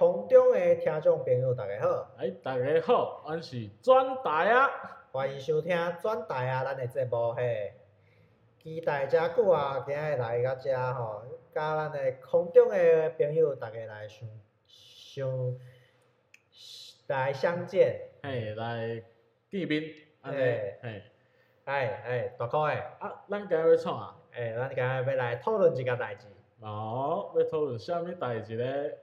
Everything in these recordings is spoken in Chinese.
空中的听众朋友，大家好！哎，大家好，我是转台啊，欢迎收听转台啊，咱的节目嘿。期待真久啊，今日来到遮吼，甲咱的空中的朋友大家来相相来相见，嘿，来见面，安尼，嘿，哎哎，大哥诶，啊，咱今日要创啊？诶，咱今日要来讨论一件代志。哦，要讨论啥物代志咧？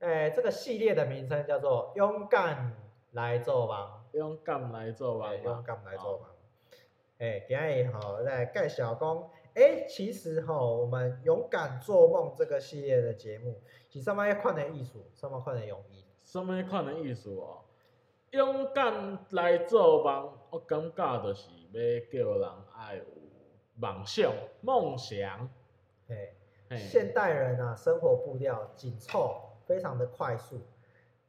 诶，这个系列的名称叫做“勇敢来做梦”。勇敢来做梦。勇敢来做梦。诶，今日吼来介绍讲，诶，其实吼，我们勇敢做梦这个系列的节目是什么款的艺术？什么款的用意？什么款的艺术哦？勇敢来做梦，我感觉就是要叫人爱有梦想、梦想。诶，现代人啊，生活步调紧凑。非常的快速，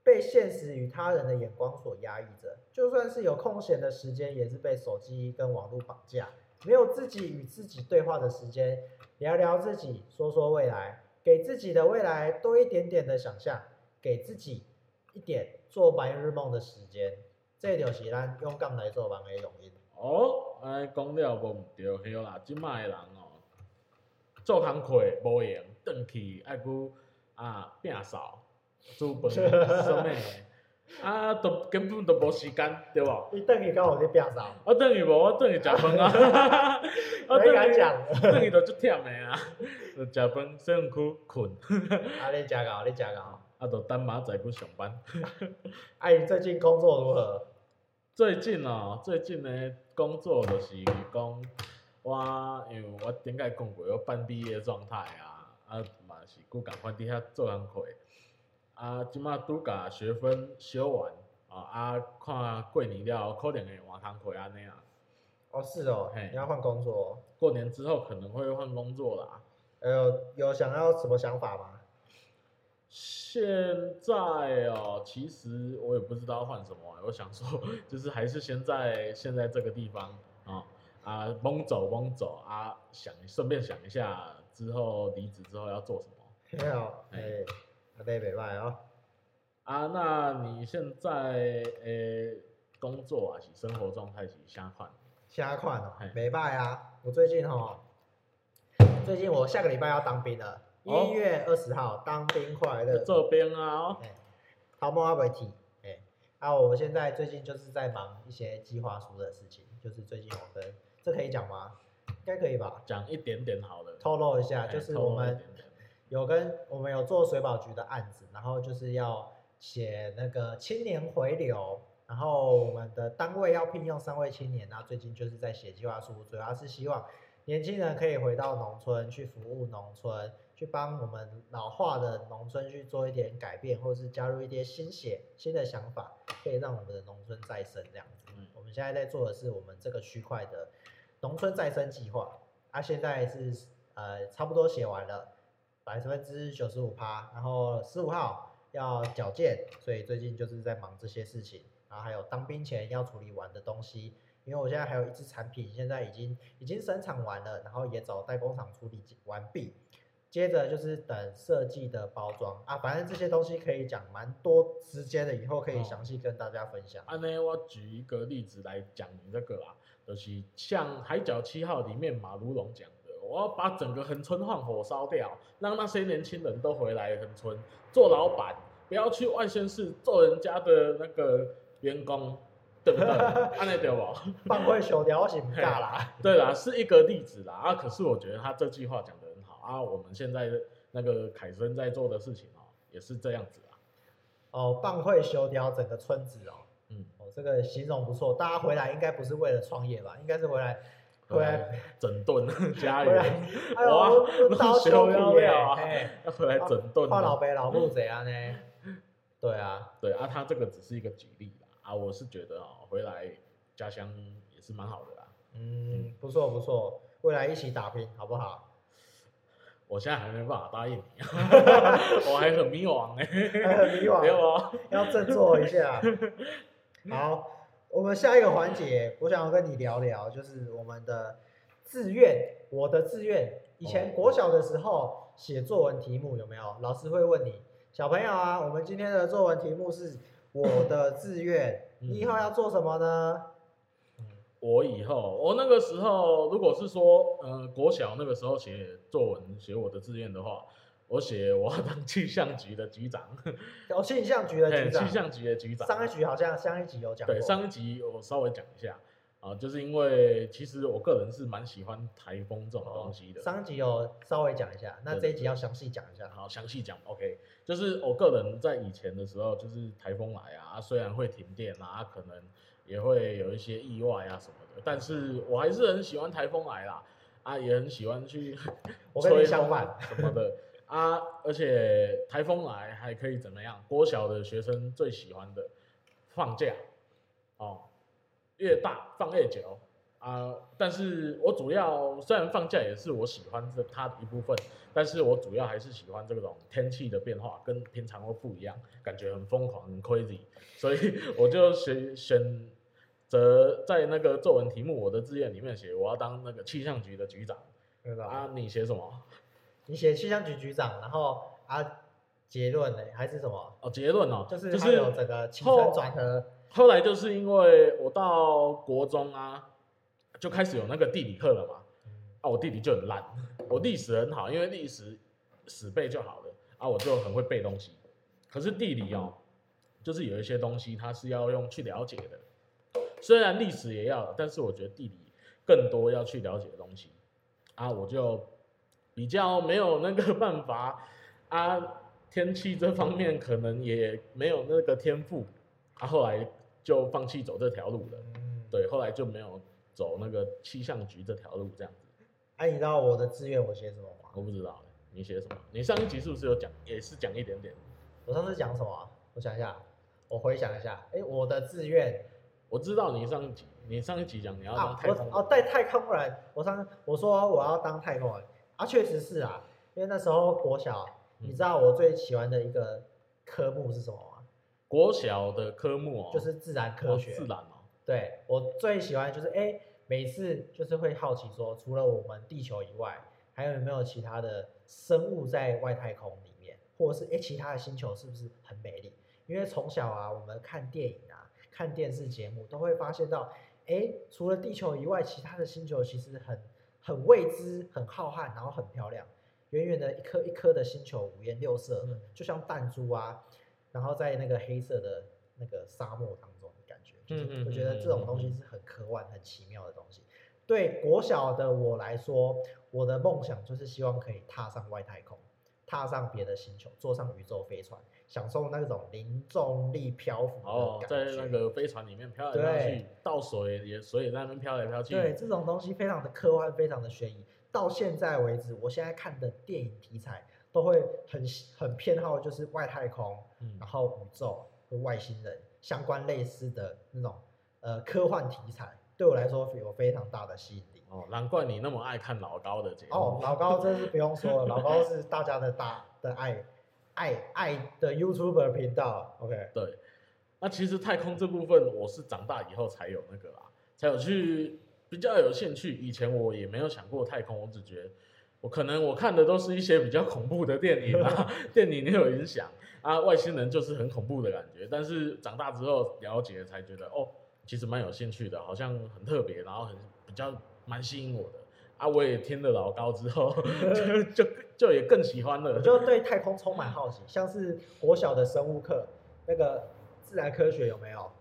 被现实与他人的眼光所压抑着。就算是有空闲的时间，也是被手机跟网络绑架，没有自己与自己对话的时间，聊聊自己，说说未来，给自己的未来多一点点的想象，给自己一点做白日梦的时间。这就是咱勇敢来做梦的原因。哦，哎，讲了无唔对，系啦，今麦的人哦，做工课无用，转去爱搁。啊，摒扫，煮饭，什么？啊，都根本都无时间，对无？你等于讲我咧摒扫？我等于无，我等于食饭啊！我等于讲，等于都足忝的啊！就食饭，洗身躯，困。啊，你食够，你食够。啊，就等明仔载去上班。啊，你最近工作如何？最近哦，最近的工作就是讲，我因为我顶个讲过，我半毕业状态啊，啊。是，搁共款伫遐做工课，啊，即马拄甲学分修完，啊，啊，看过年了后可能会换工课安尼啊。哦，是哦，嘿，你要换工作。过年之后可能会换工作啦。呃，有有想要什么想法吗？现在哦，其实我也不知道换什么，我想说，就是还是先在现在这个地方啊，啊，猛走猛走啊，想顺便想一下之后离职之后要做什么。你好，哎，阿弟袂歹哦。啊，那你现在诶、欸、工作啊，是生活状态是啥款？啥款哦，袂歹啊。我最近吼，最近我下个礼拜要当兵了，一、哦、月二十号当兵快乐。做兵啊哦。哎，头毛阿袂剃。哎，啊，我现在最近就是在忙一些计划书的事情，就是最近我跟，这可以讲吗？应该可以吧？讲一点点好了。透露一下，就是我们。有跟我们有做水保局的案子，然后就是要写那个青年回流，然后我们的单位要聘用三位青年，那最近就是在写计划书，主要是希望年轻人可以回到农村去服务农村，去帮我们老化的农村去做一点改变，或是加入一些新血、新的想法，可以让我们的农村再生这样子。嗯，我们现在在做的是我们这个区块的农村再生计划，啊，现在是呃差不多写完了。百分之九十五趴，然后十五号要矫健，所以最近就是在忙这些事情，然后还有当兵前要处理完的东西，因为我现在还有一支产品，现在已经已经生产完了，然后也找代工厂处理完毕，接着就是等设计的包装啊，反正这些东西可以讲蛮多时间的，以后可以详细跟大家分享。安、哦、呢，我举一个例子来讲你这个啊，就是像海角七号里面马如龙讲。我要把整个恒春放火烧掉，让那些年轻人都回来恒春做老板，不要去外县市做人家的那个员工，对不对？安内对不？放会修掉是不大啦。对啦，是一个例子啦。啊，可是我觉得他这句话讲的很好啊。我们现在那个凯森在做的事情哦，也是这样子啊。哦，放会修掉整个村子哦。嗯，哦，这个形容不错。大家回来应该不是为了创业吧？应该是回来。回来整顿 家园，哇，老修要料啊，要回来整顿。换老爸老母这样呢？对啊，对啊，他这个只是一个举例啦，啊，我是觉得哦，回来家乡也是蛮好的啦。嗯，不错不错，未来一起打拼，好不好？我现在还没办法答应你，我还很迷惘哎，还很迷惘，要振作一下。好。我们下一个环节，我想要跟你聊聊，就是我们的志愿。我的志愿，以前国小的时候写作文题目有没有？老师会问你，小朋友啊，我们今天的作文题目是我的志愿，你以后要做什么呢？我以后，我那个时候，如果是说，呃，国小那个时候写作文，写我的志愿的话，我写我要当气象局的局长。哦，气象局的局长。气象局的局长。上一局好像上一集有讲过。对，上一集我稍微讲一下啊，就是因为其实我个人是蛮喜欢台风这种东西的。哦、上一集有稍微讲一下，那这一集要详细讲一下。好，详细讲。OK，就是我个人在以前的时候，就是台风来啊，虽然会停电啊，可能。也会有一些意外啊什么的，但是我还是很喜欢台风来啦，啊，也很喜欢去 吹风什么的啊，而且台风来还可以怎么样？国小的学生最喜欢的放假，哦，越大放越久啊，但是我主要虽然放假也是我喜欢的它的一部分，但是我主要还是喜欢这种天气的变化跟平常都不一样，感觉很疯狂很 crazy，所以 我就选选。择在那个作文题目，我的志愿里面写我要当那个气象局的局长？啊，你写什么？你写气象局局长，然后啊，结论呢？还是什么？哦，结论哦，就是就是有这个起承转合。后来就是因为我到国中啊，就开始有那个地理课了嘛。啊，我地理就很烂，我历史很好，因为历史死背就好了啊，我就很会背东西。可是地理哦，就是有一些东西它是要用去了解的。虽然历史也要，但是我觉得地理更多要去了解的东西啊，我就比较没有那个办法 啊，天气这方面可能也没有那个天赋啊，后来就放弃走这条路了。对，后来就没有走那个气象局这条路这样子。哎、啊，你知道我的志愿我写什么吗？我不知道，你写什么？你上一集是不是有讲？也是讲一点点。我上次讲什么？我想一下，我回想一下。哎，我的志愿。我知道你上一集，你上一集讲你要当太空人。哦，带太空人。我上我说我要当太空人啊，确实是啊，因为那时候国小，你知道我最喜欢的一个科目是什么吗？国小的科目哦，就是自然科学。自然哦。对，我最喜欢就是哎，每次就是会好奇说，除了我们地球以外，还有没有其他的生物在外太空里面，或者是哎其他的星球是不是很美丽？因为从小啊，我们看电影啊。看电视节目都会发现到，哎，除了地球以外，其他的星球其实很很未知、很浩瀚，然后很漂亮。远远的一颗一颗的星球，五颜六色，就像弹珠啊，然后在那个黑色的那个沙漠当中的感觉，就是我觉得这种东西是很科幻、很奇妙的东西。对国小的我来说，我的梦想就是希望可以踏上外太空，踏上别的星球，坐上宇宙飞船。享受那种零重力漂浮哦，在那个飞船里面飘来飘去，倒水也水也在那边飘来飘去。对，这种东西非常的科幻，非常的悬疑。到现在为止，我现在看的电影题材都会很很偏好，就是外太空，嗯、然后宇宙和外星人相关类似的那种呃科幻题材，对我来说有非常大的吸引力。哦，难怪你那么爱看老高的节目。哦，老高真是不用说了，老高是大家的大的爱。爱爱的 YouTube 频道，OK，对，那其实太空这部分我是长大以后才有那个啦，才有去比较有兴趣。以前我也没有想过太空，我只觉得我可能我看的都是一些比较恐怖的电影啊，电影也有影响啊，外星人就是很恐怖的感觉。但是长大之后了解才觉得哦，其实蛮有兴趣的，好像很特别，然后很比较蛮吸引我的。啊，我也听了老高之后，就就就也更喜欢了。我就对太空充满好奇，像是国小的生物课，那个自然科学有没有？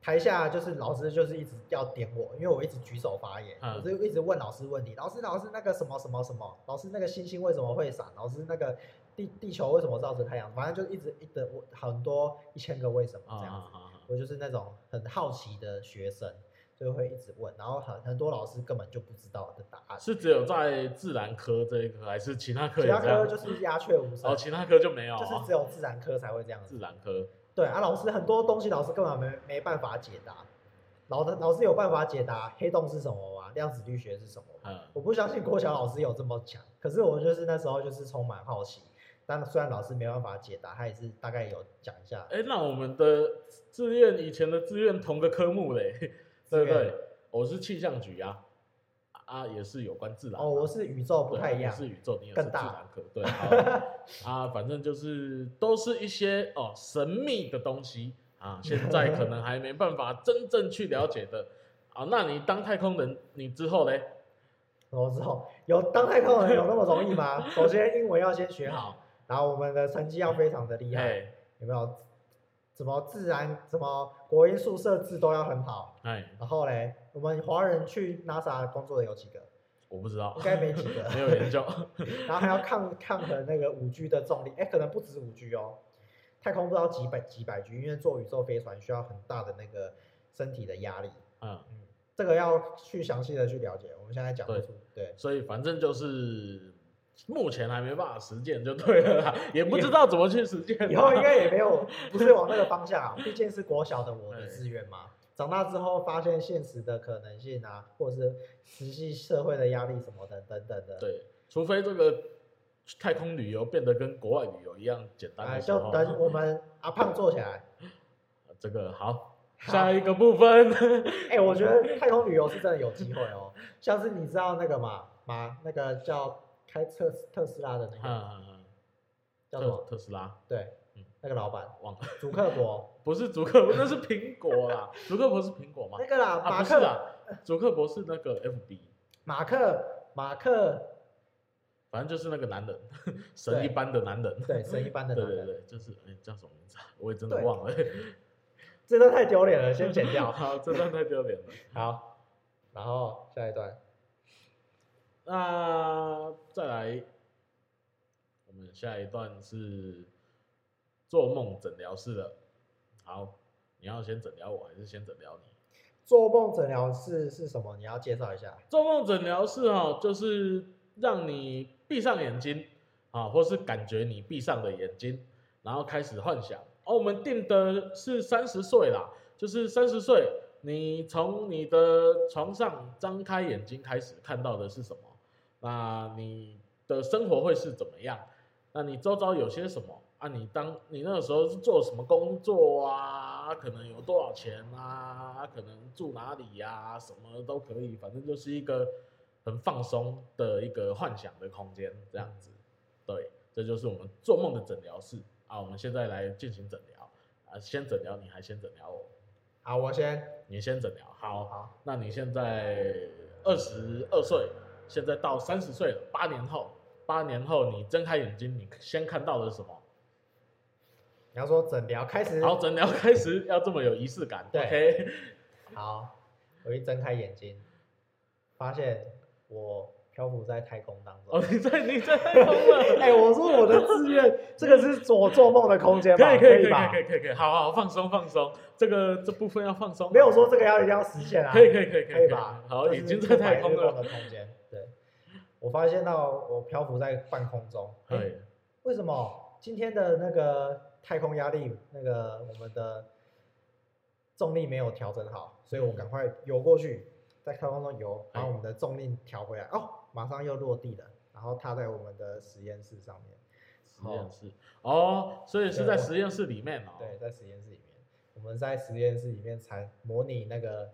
台下就是老师就是一直要点我，因为我一直举手发言，嗯、我就一直问老师问题。老师，老师那个什么什么什么？老师那个星星为什么会闪？老师那个地地球为什么绕着太阳？反正就一直一直我很多一千个为什么这样子。啊啊啊、我就是那种很好奇的学生。就会一直问，然后很很多老师根本就不知道的答案。是只有在自然科这一科，还是其他科？其他科就是鸦雀无声。哦，其他科就没有。就是只有自然科才会这样子。自然科。对啊，老师很多东西老师根本没没办法解答。老的老师有办法解答黑洞是什么吗？量子力学是什么？嗯。我不相信郭强老师有这么强，可是我就是那时候就是充满好奇。但虽然老师没办法解答，他也是大概有讲一下。哎，那我们的志愿以前的志愿同个科目嘞？对不对？我是气象局啊，啊，也是有关自然。哦，我是宇宙不太一样，是宇宙，你也是自然科，对，啊，反正就是都是一些哦神秘的东西啊，现在可能还没办法真正去了解的啊。那你当太空人，你之后呢？我之后有当太空人有那么容易吗？首先英文要先学好，然后我们的成绩要非常的厉害，有没有？什么自然，什么国音数社自都要很好。哎，然后嘞，我们华人去 NASA 工作的有几个？我不知道，应该没几个，没有研究。然后还要抗抗衡那个五 G 的重力，哎，可能不止五 G 哦，太空不知道几百几百 G，因为坐宇宙飞船需要很大的那个身体的压力。嗯嗯，这个要去详细的去了解，我们现在讲不出。对，对，所以反正就是。目前还没办法实践就对了啦，也不知道怎么去实践。以后应该也没有，不是往那个方向啊。毕竟是国小的我的志愿嘛。长大之后发现现实的可能性啊，或者是实际社会的压力什么的等等的。对，除非这个太空旅游变得跟国外旅游一样简单。哎，就等我们阿胖做起来。这个好，下一个部分。哎，我觉得太空旅游是真的有机会哦。像是你知道那个嘛，嘛那个叫。开特特斯拉的那个，叫什么？特斯拉。对，那个老板忘了。祖克伯 不是祖克伯，那是苹果啦。祖克伯是苹果吗？那个啦，马克啊。祖克伯是那个 FB。马克，马克，反正就是那个男人，神一般的男人。对，神一般的男人。对对对，就是哎，叫什么名字？我也真的忘了。这段太丢脸了，先剪掉。好，这段太丢脸了。好，然后下一段。那再来，我们下一段是做梦诊疗室的。好，你要先诊疗我还是先诊疗你？做梦诊疗室是什么？你要介绍一下。做梦诊疗室哈，就是让你闭上眼睛啊，或是感觉你闭上的眼睛，然后开始幻想。哦，我们定的是三十岁啦，就是三十岁，你从你的床上张开眼睛开始看到的是什么？那你的生活会是怎么样？那你周遭有些什么啊？你当你那个时候是做什么工作啊？可能有多少钱啊？可能住哪里呀、啊？什么都可以，反正就是一个很放松的一个幻想的空间，这样子。对，这就是我们做梦的诊疗室啊。我们现在来进行诊疗啊，先诊疗你，还先诊疗我？好，我先，你先诊疗。好，好，那你现在二十二岁。现在到三十岁了，八年后，八年后你睁开眼睛，你先看到的是什么？你要说诊疗开始，好，诊疗开始要这么有仪式感，对，OK。好，我一睁开眼睛，发现我漂浮在太空当中。哦，你在你在太空了？哎、欸，我说我的志愿，这个是我做梦的空间吧？可以可以可以可以可以可以，好好放松放松，这个这部分要放松。没有说这个要一定要实现啊？可以可以可以可以吧？好，已经在太空了。空间。我发现到我漂浮在半空中，对、欸，为什么今天的那个太空压力，那个我们的重力没有调整好，所以我赶快游过去，在太空中游，把我们的重力调回来，哦，马上又落地了，然后踏在我们的实验室上面。实验室，哦，所以是在实验室里面哦。对，在实验室里面，我们在实验室里面才模拟那个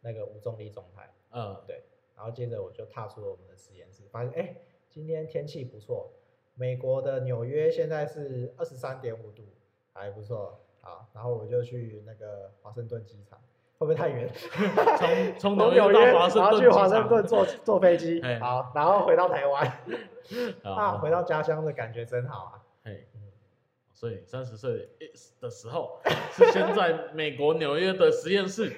那个无重力状态。嗯，对。然后接着我就踏出了我们的实验室，发现哎，今天天气不错，美国的纽约现在是二十三点五度，还不错。好，然后我就去那个华盛顿机场，会不会太远？从从纽约到华盛顿，然后去华盛顿坐 坐飞机，好，然后回到台湾，啊，回到家乡的感觉真好啊。所以三十岁的时候是先在美国纽约的实验室。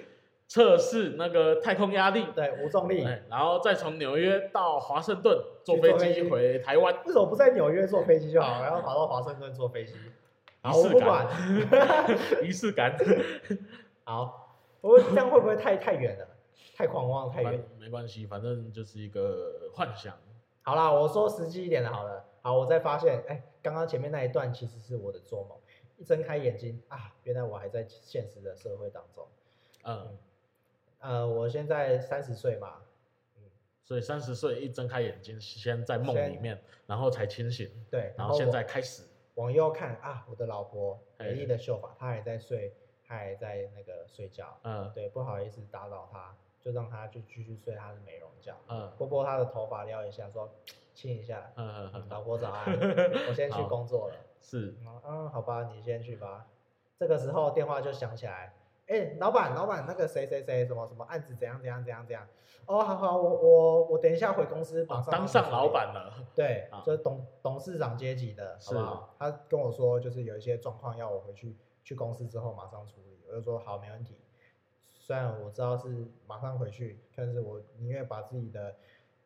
测试那个太空压力，对无重力，然后再从纽约到华盛顿坐飞机回台湾。为什么不在纽约坐飞机就好，然后跑到华盛顿坐飞机？仪式感，仪式感。好，我这样会不会太太远了？太狂妄，太远？没关系，反正就是一个幻想。好啦，我说实际一点的，好了。好，我再发现，哎，刚刚前面那一段其实是我的做梦。一睁开眼睛啊，原来我还在现实的社会当中。嗯。呃，我现在三十岁嘛，嗯，所以三十岁一睁开眼睛，先在梦里面，然后才清醒，对，然后现在开始往右看啊，我的老婆美丽的秀发，她还在睡，她还在那个睡觉，嗯，对，不好意思打扰她，就让她就继续睡她的美容觉，嗯，拨拨她的头发撩一下，说亲一下，嗯嗯嗯，老婆早安，我先去工作了。是，嗯，好吧，你先去吧。这个时候电话就响起来，哎，老板，老板，那个谁谁谁，什么什么案子怎样怎样怎样怎样。哦，好好，我我我等一下回公司马上、哦、当上老板了。对，就是董董事长阶级的，好不好？他跟我说，就是有一些状况要我回去去公司之后马上处理。我就说好，没问题。虽然我知道是马上回去，但是我宁愿把自己的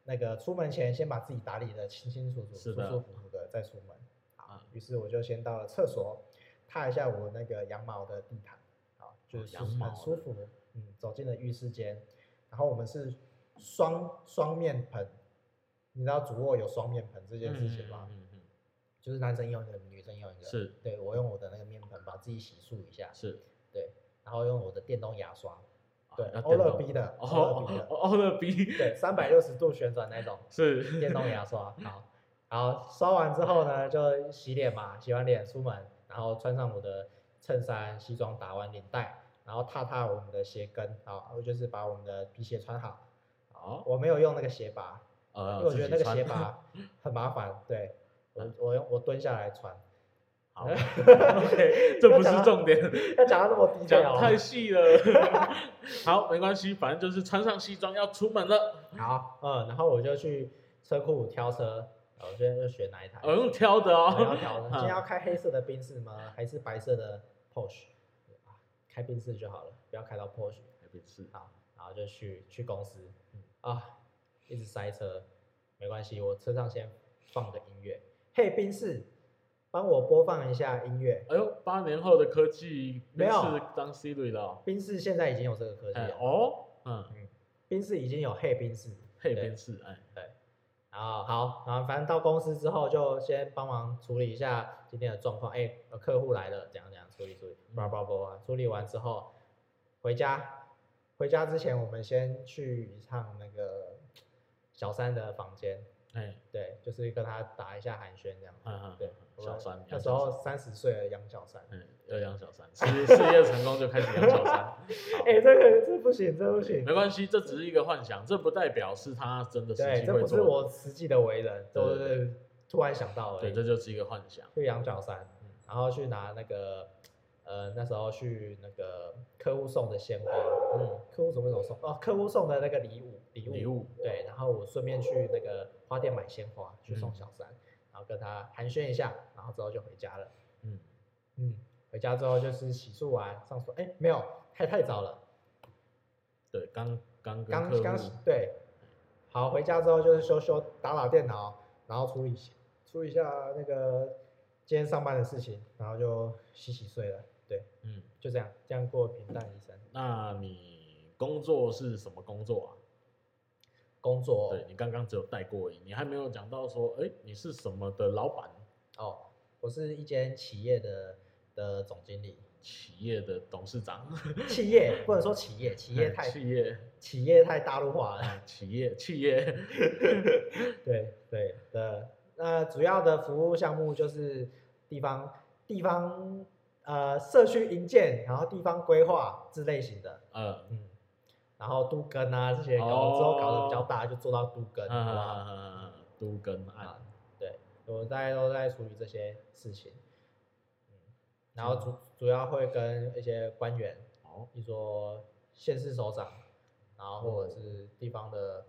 那个出门前先把自己打理的清清楚楚、舒舒服服的再出门。好，于是我就先到了厕所，踏一下我那个羊毛的地毯，好，就是很舒服。嗯，走进了浴室间，然后我们是双双面盆，你知道主卧有双面盆这件事情吗？嗯嗯，嗯，就是男生用一个，女生用一个。是，对，我用我的那个面盆把自己洗漱一下。是，对，然后用我的电动牙刷。对，欧乐 B 的，欧乐 B 的，欧乐 B，对，三百六十度旋转那种，是电动牙刷。好，然后刷完之后呢，就洗脸嘛，洗完脸出门，然后穿上我的衬衫、西装，打完领带，然后踏踏我们的鞋跟，好，我就是把我们的皮鞋穿好。哦，我没有用那个鞋拔，因为我觉得那个鞋拔 很麻烦。对，我我用我蹲下来穿。好，OK，这不是重点，要讲到那么低调，讲太细了。好，没关系，反正就是穿上西装要出门了。好，嗯，然后我就去车库挑车，我今天就选哪一台？我用挑的哦，要挑的。今天要开黑色的宾士吗？还是白色的 Porsche？开宾士就好了，不要开到 Porsche。开宾士。好，然后就去去公司。啊，一直塞车，没关系，我车上先放个音乐。嘿，宾士。帮我播放一下音乐。哎呦，八年后的科技，没有当 Siri 了。宾士现在已经有这个科技了。哦，嗯嗯，宾士已经有嘿宾士，嘿宾士，哎对。然后好，然后反正到公司之后就先帮忙处理一下今天的状况。哎，有客户来了，怎样怎样处理处理，叭叭叭，处理完之后回家。回家之前，我们先去一趟那个小三的房间。哎，对，就是跟他打一下寒暄这样。嗯嗯，对，小三那时候三十岁了，养小三。嗯，要养小三，事事业成功就开始养小三。哎，这个这不行，这不行。没关系，这只是一个幻想，这不代表是他真的实际会做。对，这不是我实际的为人，都是突然想到了。对，这就是一个幻想。去养小三，然后去拿那个。呃，那时候去那个客户送的鲜花，嗯，客户怎么怎么送？哦，客户送的那个礼物，礼物，礼物，对，然后我顺便去那个花店买鲜花，去送小三，嗯、然后跟他寒暄一下，然后之后就回家了，嗯。嗯，回家之后就是洗漱完上床，哎，没有，太太早了，对，刚刚刚刚洗，对，好，回家之后就是修修打打电脑，然后处理处理一下那个今天上班的事情，然后就洗洗睡了。对，嗯，就这样，这样过平淡一生。那你工作是什么工作啊？工作，对，你刚刚只有带过而已，你还没有讲到说，哎，你是什么的老板？哦，我是一间企业的的总经理，企业的董事长。企业不能说企业，企业太企业，企业太大陆化了。企业，企业，对对的，那主要的服务项目就是地方地方。呃，社区营建，然后地方规划之类型的，嗯。嗯，然后都更啊这些，搞之后搞得比较大，就做到都更，嗯嗯嗯，都更案，对，我大家都在处理这些事情，嗯，然后主主要会跟一些官员，哦，比如说县市首长，然后或者是地方的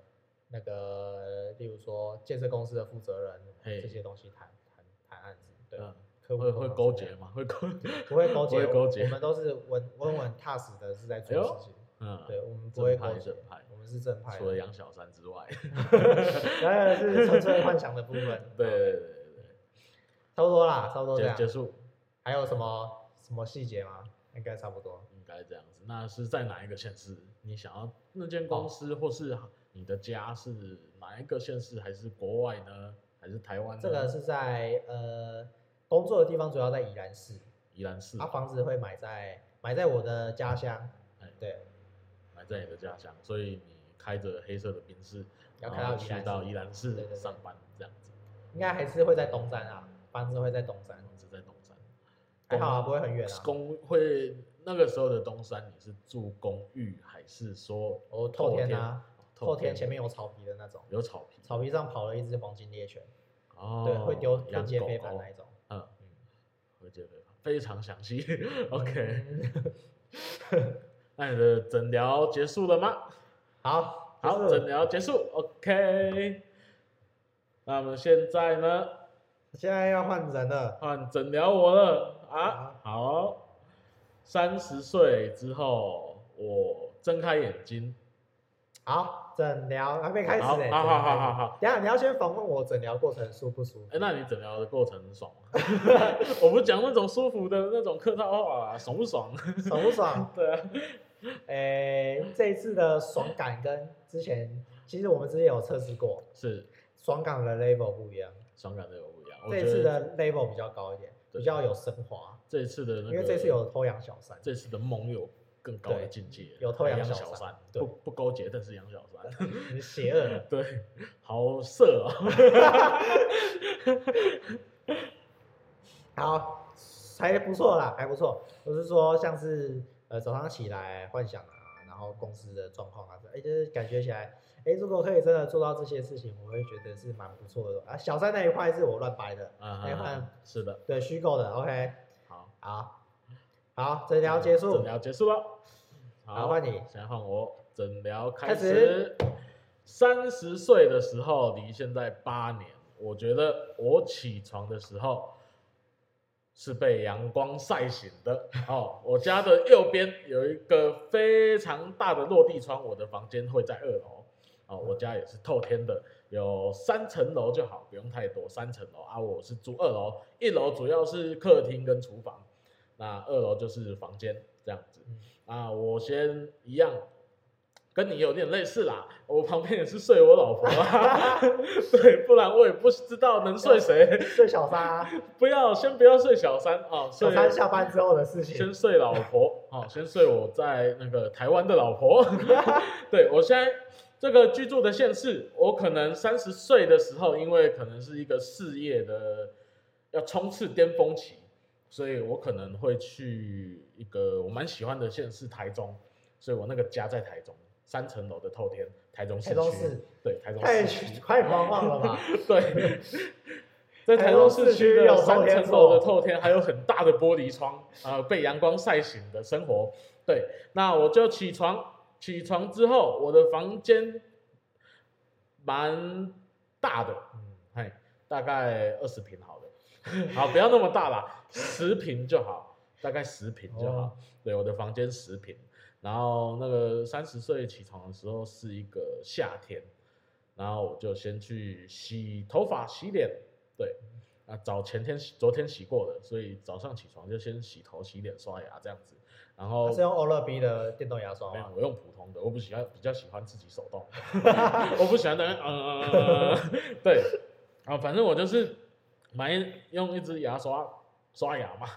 那个，例如说建设公司的负责人，这些东西谈谈谈案子，对。会会勾 结吗？会勾？不会勾结，勾结。我们都是稳稳稳踏实的，是在做事情。嗯，对，我们不会勾结。我们是正派。除了养小三之外，当然是纯粹幻想的部分。对对对对，差不多啦，差不多这样。结束。还有什么什么细节吗？应该差不多。应该这样子。那是在哪一个县市？你想要那间公司，或是你的家是哪一个县市？还是国外呢？还是台湾？这个是在呃。工作的地方主要在宜兰市，宜兰市，他房子会买在买在我的家乡，哎，对，买在你的家乡，所以你开着黑色的宾士，要开到去到宜兰市上班这样子，应该还是会在东山啊，房子会在东山，房子在东山，还好啊，不会很远啊，公会那个时候的东山，你是住公寓还是说哦透天？啊？透天前面有草皮的那种，有草皮，草皮上跑了一只黄金猎犬，哦，对，会丢会接飞盘那一种，会接飞盘，非常详细，OK。那你的诊疗结束了吗？好，好，诊疗结束，OK。那我们现在呢？现在要换人了，换诊疗我了啊！好，三十岁之后，我睁开眼睛。好，诊疗还没开始呢。好好好好好，等下你要先访问我诊疗过程舒不舒服？哎，那你诊疗的过程爽吗？我不讲那种舒服的那种客套话啊，爽不爽？爽不爽？对啊。哎，这一次的爽感跟之前，其实我们之前有测试过，是爽感的 level 不一样，爽感的 level 不一样。这一次的 level 比较高一点，比较有升华。这一次的，因为这次有偷养小三，这次的梦有更高的境界，有偷养小三，不不勾结，但是养小三，你邪恶，对，好色啊，好，还不错啦，还不错，我是说像是。呃，早上起来幻想啊，然后公司的状况啊，哎，就是感觉起来，哎，如果可以真的做到这些事情，我会觉得是蛮不错的。啊。小三那一块是我乱掰的，啊，那一块是的，对，虚构的，OK，好，好，好，诊疗结束，诊疗结束了，好，换你，现在换我，诊疗开始。三十岁的时候，离现在八年，我觉得我起床的时候。是被阳光晒醒的 哦。我家的右边有一个非常大的落地窗，我的房间会在二楼。哦，我家也是透天的，有三层楼就好，不用太多，三层楼啊。我是住二楼，一楼主要是客厅跟厨房，那二楼就是房间这样子。啊，我先一样。跟你有点类似啦，我旁边也是睡我老婆啊，对，不然我也不知道能睡谁。睡小三啊？不要，先不要睡小三啊，小三下班之后的事情。先睡老婆，哦，先睡我在那个台湾的老婆。对，我现在这个居住的县市，我可能三十岁的时候，因为可能是一个事业的要冲刺巅峰期，所以我可能会去一个我蛮喜欢的县市台中，所以我那个家在台中。三层楼的透天，台中市区，对，台中市区，太狂妄了吧？对，在台中市区的三层楼的透天，还有很大的玻璃窗，呃，被阳光晒醒的生活。对，那我就起床，起床之后，我的房间蛮大的，嗯，大概二十平好了，好，不要那么大啦，十平就好，大概十平就好。哦、对，我的房间十平。然后那个三十岁起床的时候是一个夏天，然后我就先去洗头发、洗脸，对，啊，早前天洗，昨天洗过的，所以早上起床就先洗头、洗脸、刷牙这样子。然后是用欧乐 B 的电动牙刷吗？我用普通的，我不喜欢，比较喜欢自己手动，我不喜欢的，嗯嗯嗯，对，啊，反正我就是买用一支牙刷刷牙嘛，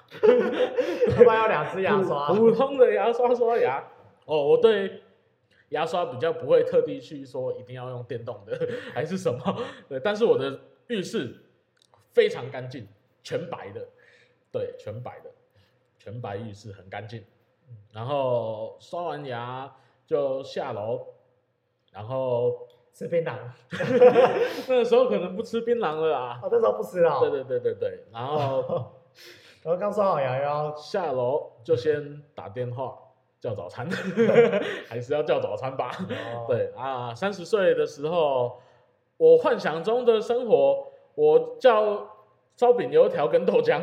他妈要两支牙刷，普通的牙刷刷牙。哦，我对牙刷比较不会特地去说一定要用电动的 还是什么，对，但是我的浴室非常干净，全白的，对，全白的，全白浴室很干净。然后刷完牙就下楼，然后吃槟榔。那个时候可能不吃槟榔了啊。哦，那时候不吃了。对对对对对，然后 然后刚刷好牙，然后下楼就先打电话。叫早餐，还是要叫早餐吧。Oh. 对啊，三十岁的时候，我幻想中的生活，我叫烧饼、油条跟豆浆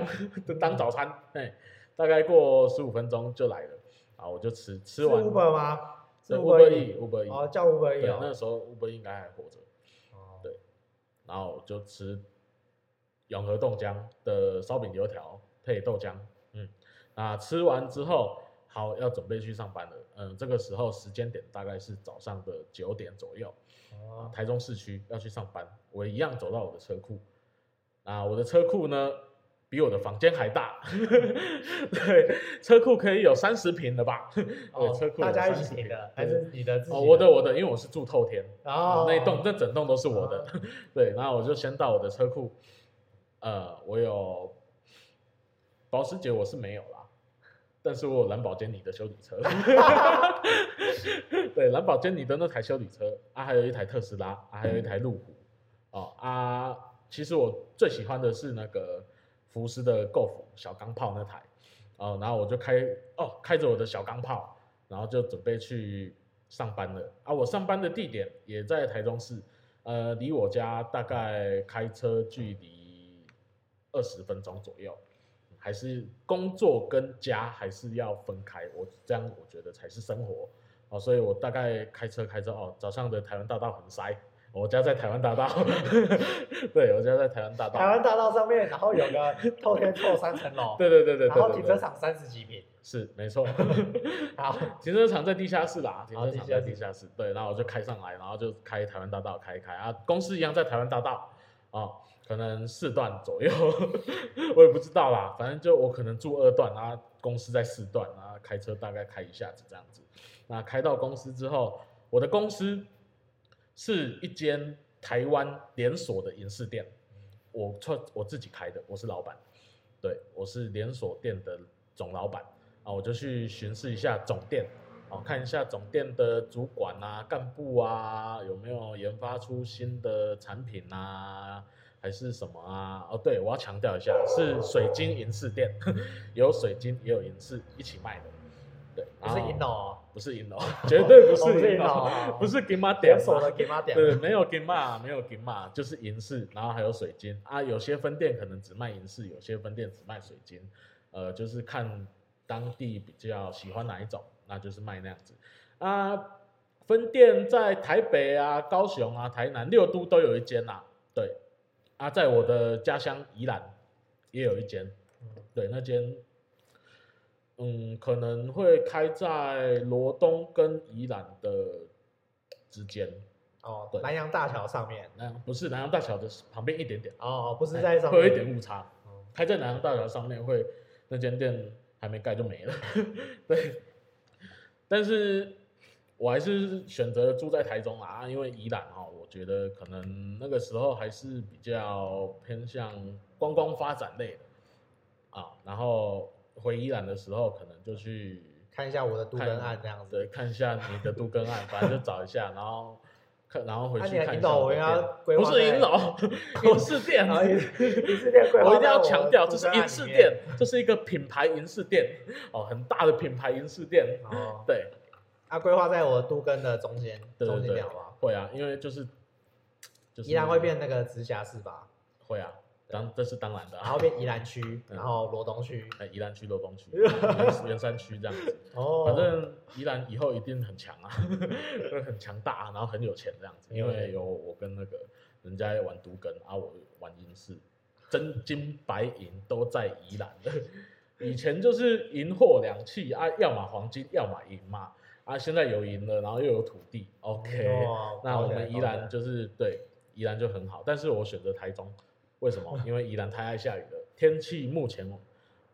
当早餐。哎，大概过十五分钟就来了，啊，我就吃吃完。Uber 吗？是 Uber E，Uber E。哦，叫 Uber E。对，那时候 Uber E 应该还活着。Oh. 对，然后就吃永和豆浆的烧饼、油条配豆浆。嗯，啊，吃完之后。好，要准备去上班了。嗯，这个时候时间点大概是早上的九点左右。哦，台中市区要去上班，我一样走到我的车库。啊，我的车库呢，比我的房间还大。对，车库可以有三十平的吧？哦，车库大家一起的，还是你的自己的？哦，我的我的，因为我是住透天。哦，那一栋，这整栋都是我的。对，然后我就先到我的车库。呃，我有保时捷，我是没有啦。但是我有蓝宝坚尼的修理车，对，蓝宝坚尼的那台修理车啊，还有一台特斯拉啊，还有一台路虎哦啊，其实我最喜欢的是那个福斯的 Golf 小钢炮那台哦，然后我就开哦开着我的小钢炮，然后就准备去上班了啊，我上班的地点也在台中市，呃，离我家大概开车距离二十分钟左右。还是工作跟家还是要分开，我这样我觉得才是生活哦，所以我大概开车开车哦，早上的台湾大道很塞，我家在台湾大道，对，我家在台湾大道，台湾大道上面，然后有个透天厝三层楼，对对对对，然后停车场三十几米，是没错，好，停车场在地下室啦，停车场在地下室，对，然后我就开上来，然后就开台湾大道开一开啊，公司一样在台湾大道啊。哦可能四段左右，我也不知道啦。反正就我可能住二段，然后公司在四段，然后开车大概开一下子这样子。那开到公司之后，我的公司是一间台湾连锁的银饰店，我创我自己开的，我是老板，对，我是连锁店的总老板啊。我就去巡视一下总店，哦，看一下总店的主管啊、干部啊有没有研发出新的产品啊。还是什么啊？哦，对，我要强调一下，是水晶银饰店，有水晶也有银饰一起卖的，不是银楼，不是银楼，绝对不是银楼，哦、不是 金马点，连锁的金马点，对，没有金马，没有金马，就是银饰，然后还有水晶。啊。有些分店可能只卖银饰，有些分店只卖水晶，呃，就是看当地比较喜欢哪一种，那就是卖那样子。啊。分店在台北啊、高雄啊、台南、六都都有一间呐、啊，对。啊，在我的家乡宜兰也有一间，对，那间，嗯，可能会开在罗东跟宜兰的之间。哦，对，南洋大桥上面。南不是南洋大桥的旁边一点点。哦，不是在上面。会有一点误差。开在南洋大桥上面会，那间店还没盖就没了。对，但是我还是选择住在台中啊，因为宜兰哦。我觉得可能那个时候还是比较偏向观光发展类的啊，然后回宜兰的时候可能就去看一下我的都更案这样子，对，看一下你的都更案，反正就找一下，然后看，然后回去看一下。我要不是银楼，银饰店，银饰店。我一定要强调，这是银饰店，这是一个品牌银饰店哦，很大的品牌银饰店哦，对。它规划在我的都更的中间，中间点好不好？会啊，因为就是，就是宜兰会变那个直辖市吧？会啊，当这是当然的。然后变宜兰区，然后罗东区，哎，宜兰区、罗东区、圆山区这样子。哦，反正宜兰以后一定很强啊，会很强大，然后很有钱这样子。因为有我跟那个人家玩独根，啊，我玩银饰，真金白银都在宜兰的。以前就是银货两訖啊，要么黄金，要么银嘛。啊，现在有银了，然后又有土地，OK，哦，那我们宜兰就是对宜兰就很好，但是我选择台中，为什么？因为宜兰太爱下雨了，天气目前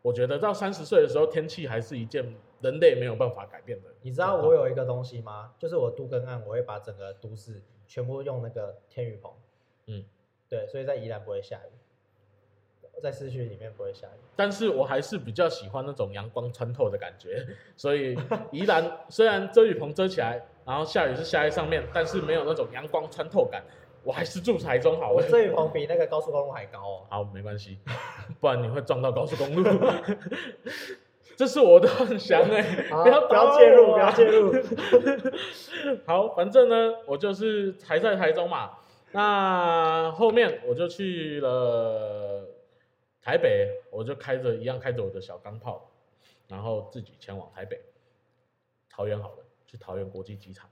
我觉得到三十岁的时候，天气还是一件人类没有办法改变的。你知道我有一个东西吗？就是我都更案，我会把整个都市全部用那个天雨棚，嗯，对，所以在宜兰不会下雨。在市区里面不会下雨，但是我还是比较喜欢那种阳光穿透的感觉，所以宜兰 虽然遮雨棚遮起来，然后下雨是下在上面，但是没有那种阳光穿透感，我还是住台中好了。我这一棚比那个高速公路还高哦。好，没关系，不然你会撞到高速公路。这是我的幻想哎、欸，不要不要介入，不要介入。好，反正呢，我就是还在台中嘛，那后面我就去了。台北，我就开着一样开着我的小钢炮，然后自己前往台北。桃园好了，去桃园国际机场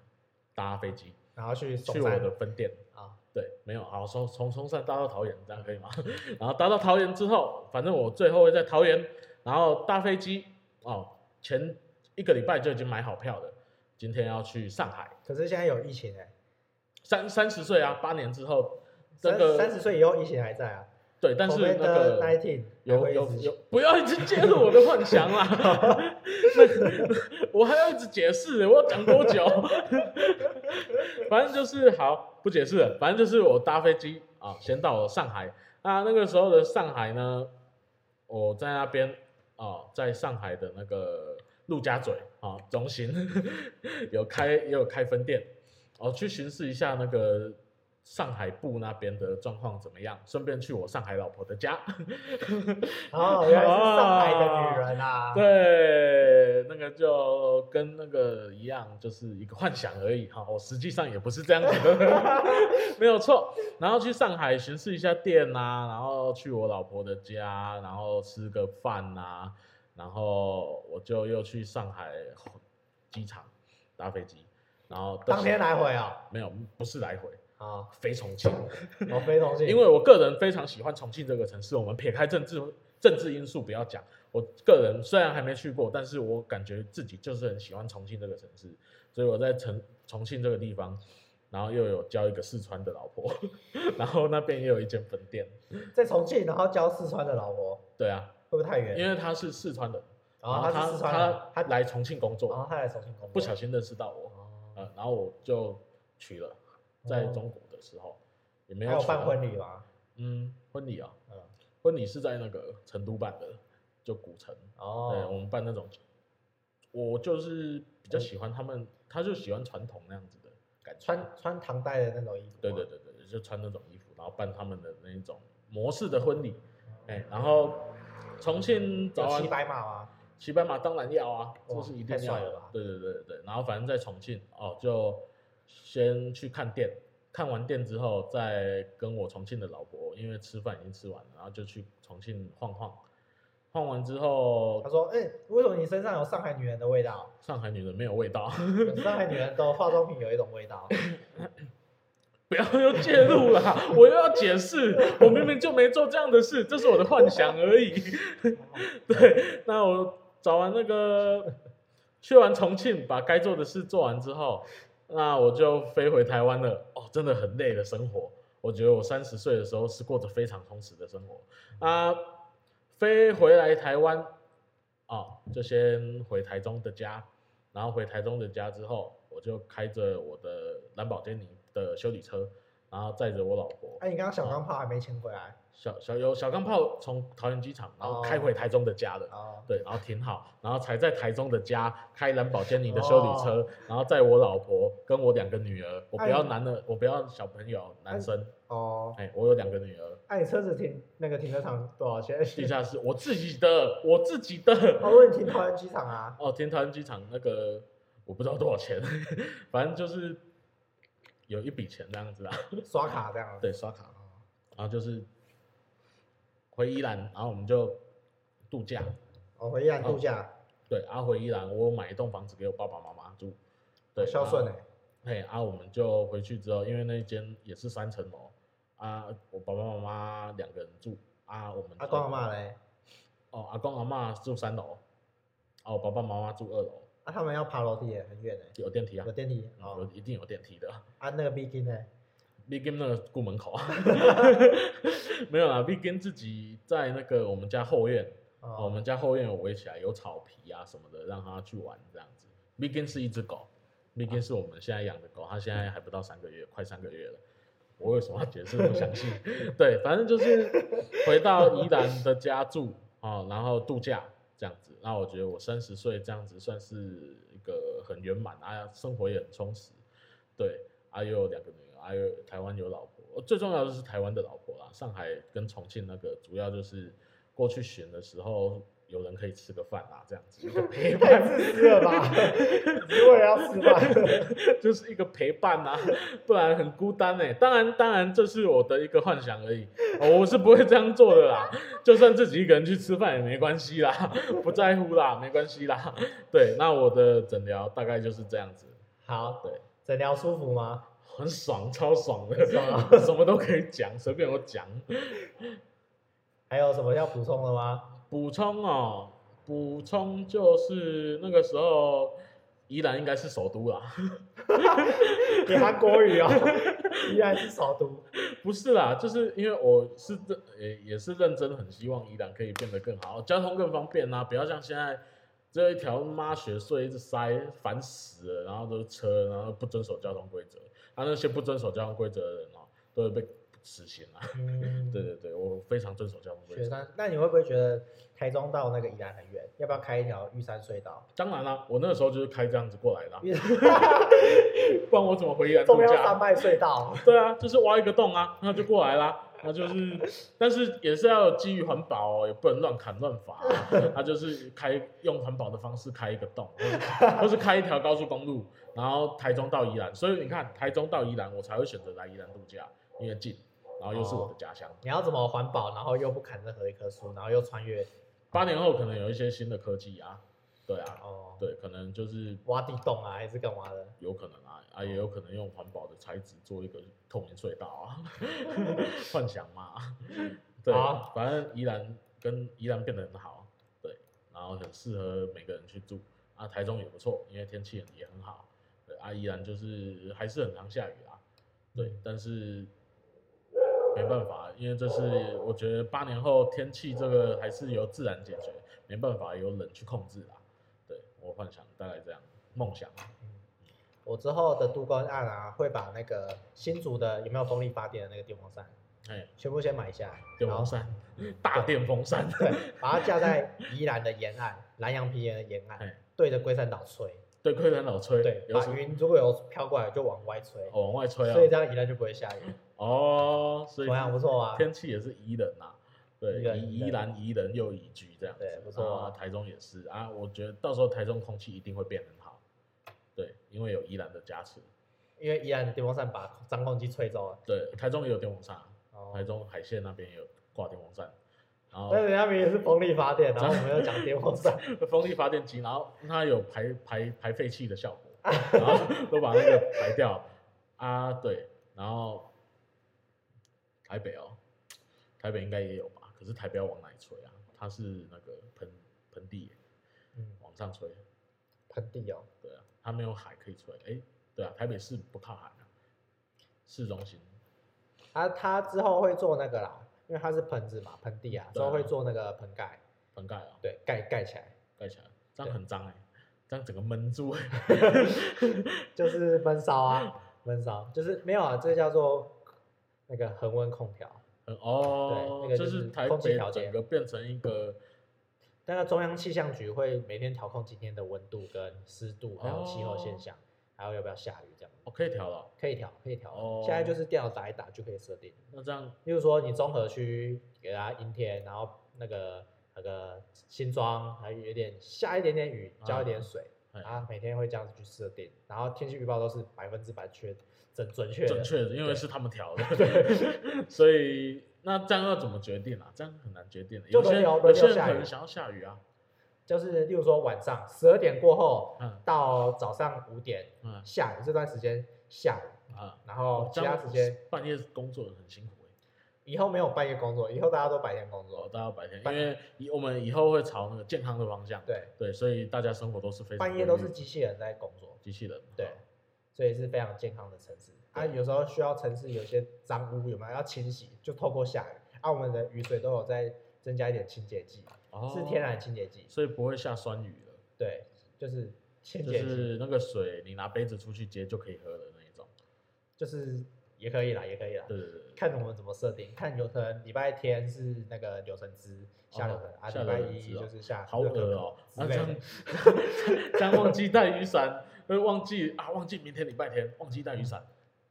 搭飞机，然后去去我的分店啊。对，没有，好从从松山搭到桃园，这样可以吗？然后搭到桃园之后，反正我最后会在桃园，然后搭飞机哦。前一个礼拜就已经买好票了，今天要去上海。可是现在有疫情哎、欸，三三十岁啊，八年之后，这个三十岁以后疫情还在啊。对，但是那个有有有，不要一直介入我的幻想啦！我还要一直解释，我要讲多久？反正就是好，不解释了。反正就是我搭飞机啊，先到了上海。那那个时候的上海呢，我在那边啊，在上海的那个陆家嘴啊、中心 有开也有开分店，哦，去巡视一下那个。上海部那边的状况怎么样？顺便去我上海老婆的家。哦，原来是上海的女人啊。对，那个就跟那个一样，就是一个幻想而已哈。我实际上也不是这样子的，没有错。然后去上海巡视一下店啊，然后去我老婆的家，然后吃个饭啊，然后我就又去上海机场搭飞机，然后当天来回啊？没有，不是来回。啊，飞重庆，哦，飞重庆，因为我个人非常喜欢重庆这个城市。我们撇开政治政治因素不要讲，我个人虽然还没去过，但是我感觉自己就是很喜欢重庆这个城市。所以我在重重庆这个地方，然后又有交一个四川的老婆，然后那边也有一间分店，在重庆，然后交四川的老婆，对啊，会不会太远？因为他是四川的，然后他他他来重庆工作，然后他来重庆工作，不小心认识到我，呃，然后我就娶了。在中国的时候，也没有办婚礼吗？嗯，婚礼啊，嗯，婚礼是在那个成都办的，就古城。哦，对，我们办那种，我就是比较喜欢他们，他就喜欢传统那样子的感觉，穿穿唐代的那种衣服。对对对对，就穿那种衣服，然后办他们的那一种模式的婚礼。哎，然后重庆早晚骑白马吗？骑白马当然要啊，这是一定要的。对对对对，然后反正在重庆哦就。先去看店，看完店之后，再跟我重庆的老婆，因为吃饭已经吃完了，然后就去重庆晃晃。晃完之后，他说：“哎、欸，为什么你身上有上海女人的味道？” 上海女人没有味道，上海女人都化妆品有一种味道。不要又介入了，我又要解释，我明明就没做这样的事，这是我的幻想而已。对，那我找完那个，去完重庆，把该做的事做完之后。那我就飞回台湾了哦，真的很累的生活。我觉得我三十岁的时候是过着非常充实的生活啊。飞回来台湾，哦，就先回台中的家，然后回台中的家之后，我就开着我的蓝宝坚尼的修理车，然后载着我老婆。哎，你刚刚小钢炮还没请回来？小小有小钢炮从桃园机场，然后开回台中的家了，oh. 对，然后停好，然后才在台中的家开蓝宝坚尼的修理车，oh. 然后载我老婆跟我两个女儿，我不要男的，我不要小朋友，男生哦，哎，我有两个女儿。哎、啊，你车子停那个停车场多少钱？地下室，我自己的，我自己的。我问你停桃园机场啊？哦，停桃园机场那个我不知道多少钱，反正就是有一笔钱这样子啊，刷卡这样。对，刷卡，然后就是。回宜兰，然后我们就度假。哦，回宜兰度假。对，啊，回宜兰，我买一栋房子给我爸爸妈妈住。对，孝顺哎。嘿，啊，我们就回去之后，因为那间也是三层楼，啊，我爸爸妈妈两个人住，啊，我们。阿公阿妈嘞？哦，阿公阿妈住三楼，哦，我爸爸妈妈住二楼。啊，他们要爬楼梯也很远哎。有电梯啊。有电梯，有一定有电梯的。啊，那个 B 金呢？Begin 那个顾门口啊，没有啦。Begin 自己在那个我们家后院，哦、我们家后院有围起来，有草皮啊什么的，让它去玩这样子。Begin 是一只狗，Begin 是我们现在养的狗，它现在还不到三个月，快三个月了。我为什么要解释那么详细？对，反正就是回到宜兰的家住啊，然后度假这样子。那我觉得我三十岁这样子算是一个很圆满啊，生活也很充实。对，啊又有两个女。还有台湾有老婆，最重要的是台湾的老婆啦。上海跟重庆那个主要就是过去选的时候有人可以吃个饭啊，这样子一个陪伴。太自私了吧？我也要吃饭，就是一个陪伴啊，不然很孤单哎。当然，当然这是我的一个幻想而已，我是不会这样做的啦。就算自己一个人去吃饭也没关系啦，不在乎啦，没关系啦。对，那我的诊疗大概就是这样子。好，对，诊疗舒服吗？很爽，超爽的，爽 什么都可以讲，随便我讲。还有什么要补充的吗？补充哦，补充就是那个时候，宜兰应该是首都啦。你韩国语啊？宜兰是首都？不是啦，就是因为我是认也也是认真，很希望宜兰可以变得更好，交通更方便啊，不要像现在。这一条妈雪隧一直塞，烦死了。然后都是车，然后不遵守交通规则。他、啊、那些不遵守交通规则的人哦，都会被实行啊。嗯，对对对，我非常遵守交通规则。那你会不会觉得台中到那个宜兰很远？要不要开一条玉山隧道？当然啦，我那个时候就是开这样子过来的、啊，不然我怎么回宜兰度假？中央山脉隧道。对啊，就是挖一个洞啊，那就过来啦。那就是，但是也是要基于环保哦，也不能乱砍乱伐、啊。他就是开用环保的方式开一个洞，或是，或是开一条高速公路，然后台中到宜兰。所以你看，台中到宜兰，我才会选择来宜兰度假，因为近，然后又是我的家乡、哦。你要怎么环保，然后又不砍任何一棵树，然后又穿越？八年后可能有一些新的科技啊，对啊，哦，对，可能就是挖地洞啊，还是干嘛的？有可能啊，啊，也有可能用环保的材质做一个透明隧道啊，幻想嘛，对，啊、反正宜兰跟宜兰变得很好，对，然后很适合每个人去住啊，台中也不错，因为天气也很好，对，啊，依然就是还是很常下雨啊，对，嗯、但是。没办法，因为这是我觉得八年后天气这个还是由自然解决，没办法由人去控制啦。对，我幻想大概这样，梦想。嗯，我之后的都更案啊，会把那个新竹的有没有风力发电的那个电风扇，哎，全部先买下来。电风扇，大电风扇，对，把它架在宜兰的沿岸，南洋平原的沿岸，对着龟山岛吹。对，龟山岛吹。对，把云如果有飘过来，就往外吹。哦，往外吹啊。所以这样宜兰就不会下雨。哦，所以同样不错啊。天气也是宜人呐，对，宜宜兰宜人又宜居这样子。对，不错啊。台中也是啊，我觉得到时候台中空气一定会变很好。对，因为有宜兰的加持。因为宜兰的电风扇把脏空气吹走了。对，台中也有电风扇。台中海线那边也有挂电风扇。然后，但是那边也是风力发电，然后我们要讲电风扇，风力发电机，然后它有排排排废气的效果，然后都把那个排掉。啊，对，然后台北哦，台北应该也有吧，可是台北要往哪里吹啊？它是那个盆盆地，嗯，往上吹，盆地哦，对啊，它没有海可以吹，哎，对啊，台北市不靠海啊，市中心，它它之后会做那个啦。因为它是盆子嘛，盆地啊，所以会做那个盆盖，盆盖啊，对，盖盖起来，盖起来，这样很脏哎，这样整个闷住，就是闷烧啊，闷烧，就是没有啊，这叫做那个恒温空调，哦，对，那个就是台北整个变成一个，那个中央气象局会每天调控今天的温度跟湿度，还有气候现象。还有要不要下雨？哦，可以调了，可以调，可以调。哦，现在就是电脑打一打就可以设定。那这样，例如说你综合区给它阴天，然后那个那个新庄还有点下一点点雨，浇一点水，啊，每天会这样子去设定，然后天气预报都是百分之百确准准确准确的，因为是他们调的。对，所以那这样要怎么决定啊？这样很难决定的。有些有些人可能想要下雨啊。就是，例如说晚上十二点过后，嗯到早上五点，嗯下午这段时间下午，然后其他时间半夜工作很辛苦。以后没有半夜工作，以后大家都白天工作，大家白天，因为以我们以后会朝那个健康的方向。对对，所以大家生活都是非常。半夜都是机器人在工作，机器人。对，所以是非常健康的城市。啊，有时候需要城市有些脏污有没有要清洗，就透过下雨，啊，我们的雨水都有在增加一点清洁剂。是天然清洁剂，所以不会下酸雨了。对，就是清洁剂，就是那个水，你拿杯子出去接就可以喝的那一种，就是也可以啦，也可以啦。对对对，看我们怎么设定，看有可能礼拜天是那个柳橙汁下柳橙，啊，礼拜一就是下。好恶哦，那这样 这样忘记带雨伞，会忘记啊，忘记明天礼拜天忘记带雨伞。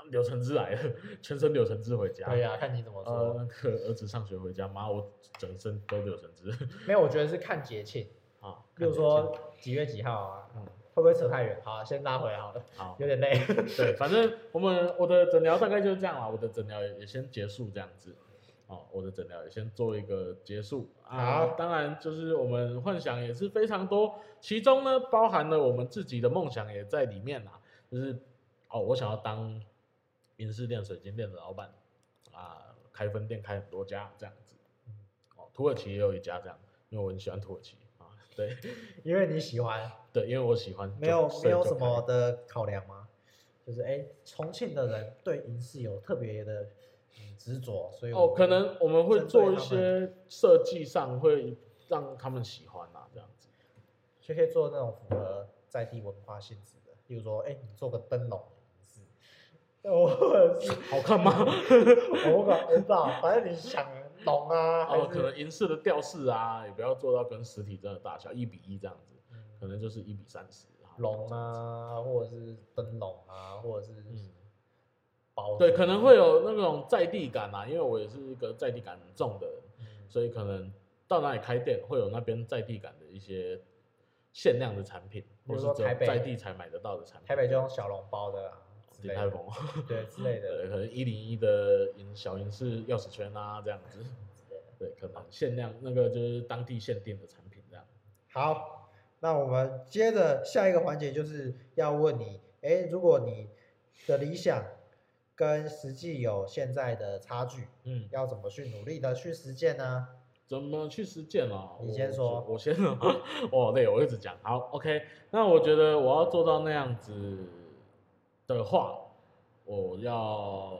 柳橙汁来了，全身柳橙汁回家。对呀，看你怎么说。呃，那个儿子上学回家，妈，我整身都柳橙汁。没有，我觉得是看节庆啊，比如说几月几号啊，嗯，会不会扯太远？好，先拉回来好了。好，有点累。对，反正我们我的诊疗大概就是这样了，我的诊疗也先结束这样子。哦，我的诊疗也先做一个结束啊。当然，就是我们幻想也是非常多，其中呢包含了我们自己的梦想也在里面啦，就是哦，我想要当。银饰店、水晶店的老板啊，开分店开很多家这样子，哦，土耳其也有一家这样，因为我很喜欢土耳其啊，对，因为你喜欢，对，因为我喜欢，没有没有什么的考量吗？就是哎，重庆的人对银饰有特别的执着，所以哦，可能我们会做一些设计上会让他们喜欢啊，这样子，就可以做那种符合在地文化性质的，比如说哎，你做个灯笼。或者是好看吗？我不管，我不知道，反正你想龙啊，哦，可能银饰的吊饰啊，也不要做到跟实体真的大小一比一这样子，嗯、可能就是一比三十。龙啊，或者是灯笼啊，或者是包、嗯。对，可能会有那种在地感啊，因为我也是一个在地感很重的人，嗯、所以可能到哪里开店会有那边在地感的一些限量的产品，或是只有在地才买得到的产品。台北就用小笼包的、啊。鼎泰丰，对之类的，对，可能一零一的银小银饰钥匙圈啊，这样子，对，可能限量那个就是当地限定的产品这样。好，那我们接着下一个环节就是要问你，哎，如果你的理想跟实际有现在的差距，嗯，要怎么去努力的去实践呢？怎么去实践啊？你先说，我，我先，哦，对，我一直讲，好，OK，那我觉得我要做到那样子。的话，我要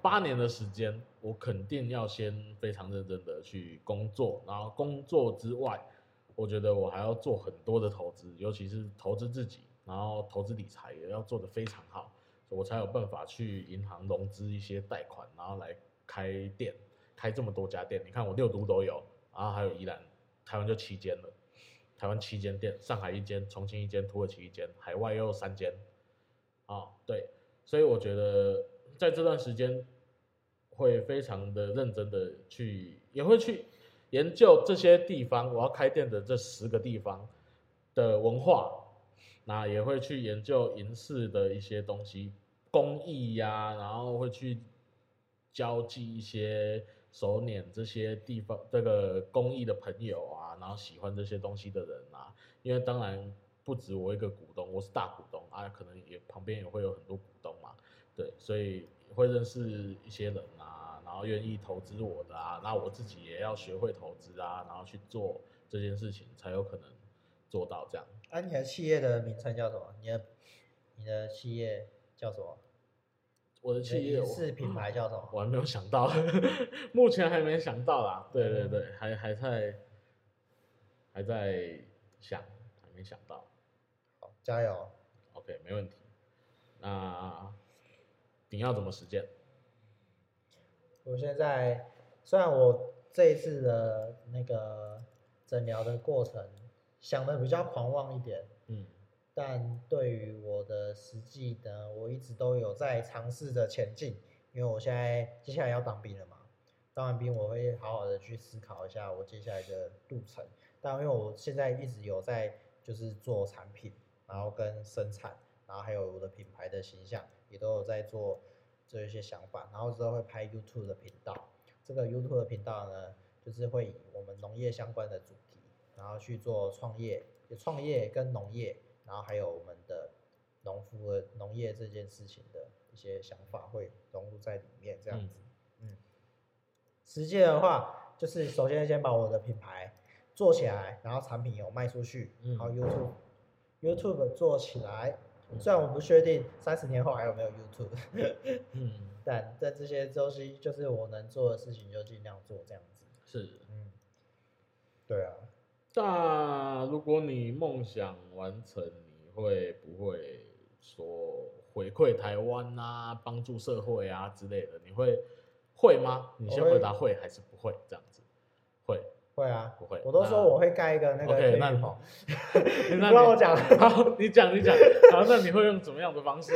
八年的时间，我肯定要先非常认真的去工作，然后工作之外，我觉得我还要做很多的投资，尤其是投资自己，然后投资理财也要做得非常好，我才有办法去银行融资一些贷款，然后来开店，开这么多家店。你看我六都都有，然后还有宜兰，台湾就七间了，台湾七间店，上海一间，重庆一间，土耳其一间，海外又有三间。啊、对，所以我觉得在这段时间会非常的认真的去，也会去研究这些地方，我要开店的这十个地方的文化，那也会去研究银饰的一些东西，工艺呀，然后会去交际一些手捻这些地方这个工艺的朋友啊，然后喜欢这些东西的人啊，因为当然。不止我一个股东，我是大股东啊，可能也旁边也会有很多股东嘛，对，所以会认识一些人啊，然后愿意投资我的啊，那我自己也要学会投资啊，然后去做这件事情，才有可能做到这样。啊，你的企业的名称叫什么？你的你的企业叫什么？我的企业是品牌叫什么？我还没有想到，目前还没想到啦。对对对，嗯、还还在还在想，还没想到。好加油，OK，没问题。那你要怎么实践？我现在虽然我这一次的那个诊疗的过程想的比较狂妄一点，嗯，但对于我的实际呢，我一直都有在尝试着前进。因为我现在接下来要当兵了嘛，当完兵我会好好的去思考一下我接下来的路程。但因为我现在一直有在就是做产品。然后跟生产，然后还有我的品牌的形象，也都有在做这一些想法。然后之后会拍 YouTube 的频道，这个 YouTube 的频道呢，就是会以我们农业相关的主题，然后去做创业，创业跟农业，然后还有我们的农夫的农业这件事情的一些想法会融入在里面，这样子。嗯，嗯，实际的话，就是首先先把我的品牌做起来，然后产品有卖出去，然后 YouTube。YouTube 做起来，虽然我不确定三十年后还有没有 YouTube，嗯，但但这些东西就是我能做的事情，就尽量做这样子。是，嗯，对啊。那如果你梦想完成，你会不会说回馈台湾啊，帮助社会啊之类的？你会会吗？你先回答会还是不会这样子？会。会啊，不会。我都说我会盖一个那个天幕棚。你不让我讲。好，你讲你讲。好，那你会用怎么样的方式？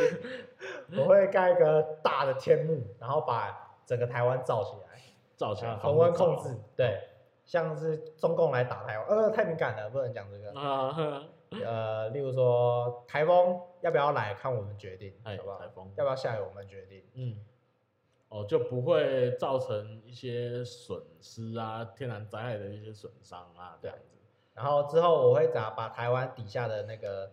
我会盖一个大的天幕，然后把整个台湾罩起来。罩起来。恒温控制。对。像是中共来打台湾，呃，太敏感了，不能讲这个。啊。呃，例如说台风要不要来，看我们决定，好不好？台风要不要下雨，我们决定。嗯。哦，就不会造成一些损失啊，天然灾害的一些损伤啊，这样子。然后之后我会咋把台湾底下的那个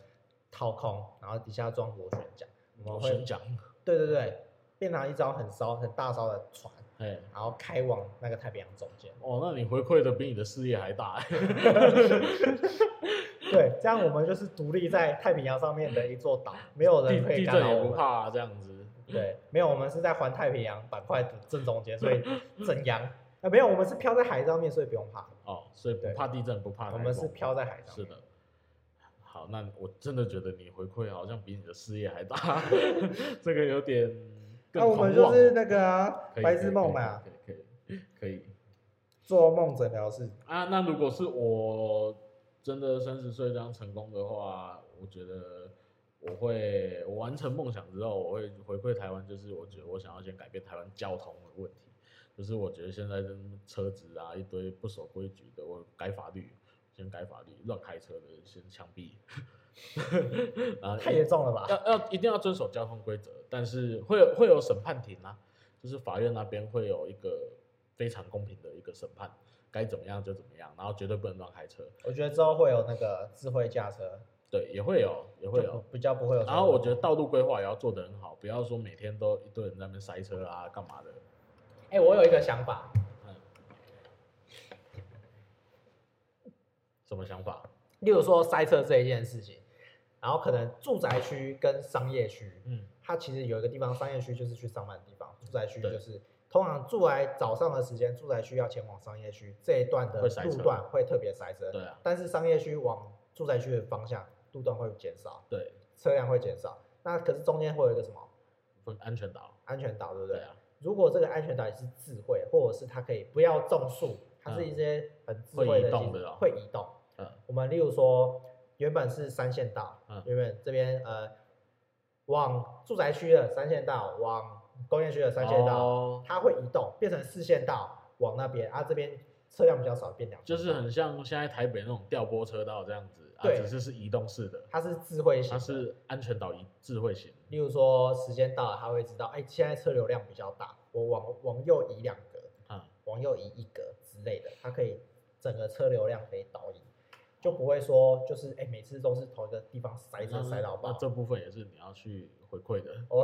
掏空，然后底下装螺旋桨。螺旋桨。对对对，变成一艘很烧很大艘的船，哎然后开往那个太平洋中间。哦，那你回馈的比你的事业还大。对，这样我们就是独立在太平洋上面的一座岛，没有人可以干扰我们。地震也不怕啊，这样子。对，没有，我们是在环太平洋板块的正中间，所以正阳啊，没有，我们是飘在海上面，所以不用怕。哦，所以不怕地震，不怕。我们是飘在海上。是的。好，好，那我真的觉得你回馈好像比你的事业还大，这个有点。那、啊、我们就是那个啊，白日梦嘛，可以可以，可以，可以做梦诊疗室啊。那如果是我真的三十岁这样成功的话，我觉得我会我完成梦想之后，我会回馈台湾。就是我觉得我想要先改变台湾交通的问题，就是我觉得现在这车子啊一堆不守规矩的，我改法律，先改法律，乱开车的先枪毙。啊，太严重了吧？要要一定要遵守交通规则，但是会有会有审判庭啊，就是法院那边会有一个非常公平的一个审判，该怎么样就怎么样，然后绝对不能乱开车。我觉得之后会有那个智慧驾车，对，也会有，也会有，比较不会有。然后我觉得道路规划也要做得很好，不要说每天都一堆人在那边塞车啊，干嘛的。哎、欸，我有一个想法，嗯，什么想法？例如说塞车这一件事情。然后可能住宅区跟商业区，嗯，它其实有一个地方，商业区就是去上班的地方，住宅区就是通常住来早上的时间，住宅区要前往商业区这一段的路段会特别塞车，对啊。但是商业区往住宅区的方向路段会减少，对，车辆会减少。那可是中间会有一个什么？安全岛，安全岛对不对？对啊。如果这个安全岛也是智慧，或者是它可以不要种树，它是一些很智慧的机制，会移动。嗯，我们例如说。原本是三线道，嗯、原本这边呃，往住宅区的三线道，往工业区的三线道，哦、它会移动变成四线道往那边，啊这边车辆比较少，变两。就是很像现在台北那种调拨车道这样子，对，啊、只是是移动式的。它是智慧型，它是安全岛移智慧型。例如说时间到了，它会知道，哎，现在车流量比较大，我往往右移两格，啊、嗯，往右移一格之类的，它可以整个车流量可以导移。就不会说，就是哎、欸，每次都是同一个地方塞车塞到爆。那这部分也是你要去回馈的。我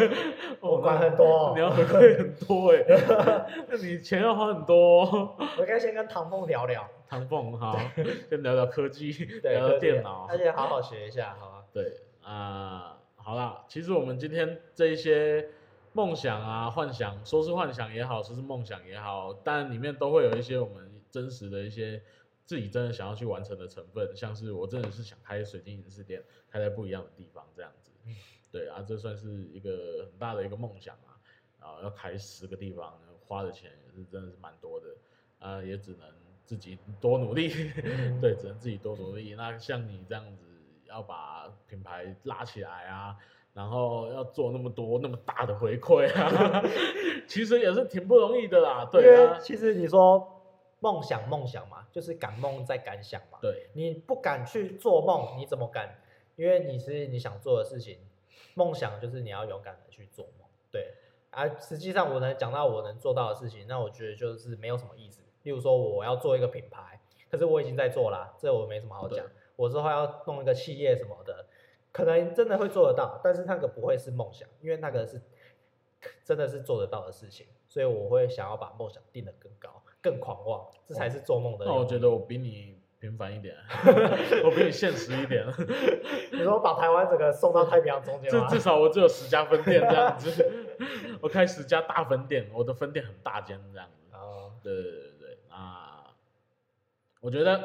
我管很多，你要回馈很多哎、欸，那你钱要花很多。我应该先跟唐凤聊聊。唐凤好，先聊聊科技，聊聊电脑，而且好好学一下，好吗？对啊、呃，好啦，其实我们今天这一些梦想啊、幻想，说是幻想也好，说是梦想也好，但里面都会有一些我们真实的一些。自己真的想要去完成的成分，像是我真的是想开水晶影视店，开在不一样的地方这样子，对啊，这算是一个很大的一个梦想啊，啊，要开十个地方，花的钱也是真的是蛮多的，啊，也只能自己多努力，对，只能自己多努力。那像你这样子，要把品牌拉起来啊，然后要做那么多那么大的回馈啊，其实也是挺不容易的啦，对啊，其实你说。梦想，梦想嘛，就是敢梦再敢想嘛。对，你不敢去做梦，你怎么敢？因为你是你想做的事情，梦想就是你要勇敢的去做梦。对，啊，实际上我能讲到我能做到的事情，那我觉得就是没有什么意思。例如说，我要做一个品牌，可是我已经在做了，这我没什么好讲。我之后要弄一个企业什么的，可能真的会做得到，但是那个不会是梦想，因为那个是真的是做得到的事情，所以我会想要把梦想定得更高。更狂妄，这才是做梦的。那我觉得我比你平凡一点，我比你现实一点。你说把台湾整个送到太平洋中间吗？至至少我只有十家分店这样子，我开十家大分店，我的分店很大间这样子。哦，对对对对啊，我觉得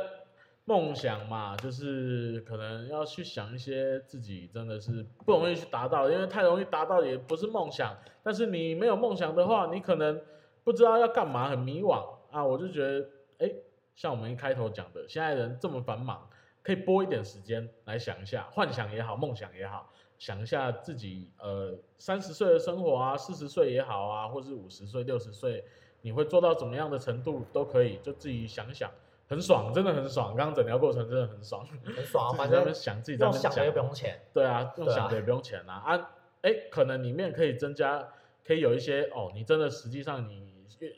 梦想嘛，就是可能要去想一些自己真的是不容易去达到，因为太容易达到也不是梦想。但是你没有梦想的话，你可能不知道要干嘛，很迷惘。啊，我就觉得，哎，像我们一开头讲的，现在人这么繁忙，可以拨一点时间来想一下，幻想也好，梦想也好，想一下自己呃三十岁的生活啊，四十岁也好啊，或是五十岁、六十岁，你会做到怎么样的程度都可以，就自己想想，很爽，真的很爽。刚刚诊疗过程真的很爽，很爽，啊反正想自己在那边想的又不用钱，对啊，用想的也不用钱啊啊，哎，可能里面可以增加，可以有一些哦，你真的实际上你。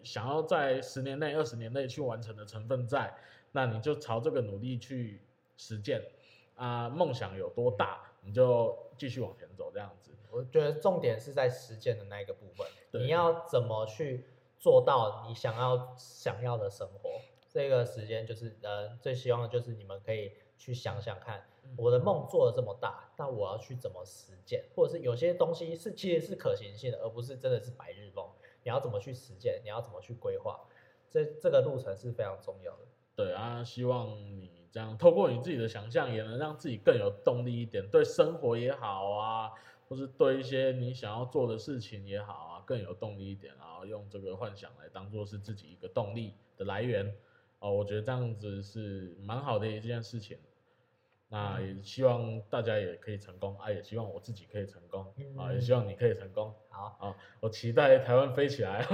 想要在十年内、二十年内去完成的成分在，那你就朝这个努力去实践啊。梦想有多大，你就继续往前走，这样子。我觉得重点是在实践的那一个部分，你要怎么去做到你想要想要的生活？这个时间就是呃，最希望的就是你们可以去想想看，我的梦做的这么大，那我要去怎么实践？或者是有些东西是其实是可行性的，而不是真的是白日梦。你要怎么去实践？你要怎么去规划？这这个路程是非常重要的。对啊，希望你这样透过你自己的想象，也能让自己更有动力一点，对生活也好啊，或是对一些你想要做的事情也好啊，更有动力一点，然后用这个幻想来当做是自己一个动力的来源。哦，我觉得这样子是蛮好的一件事情。那也希望大家也可以成功啊，也希望我自己可以成功、嗯、啊，也希望你可以成功。好啊，我期待台湾飞起来，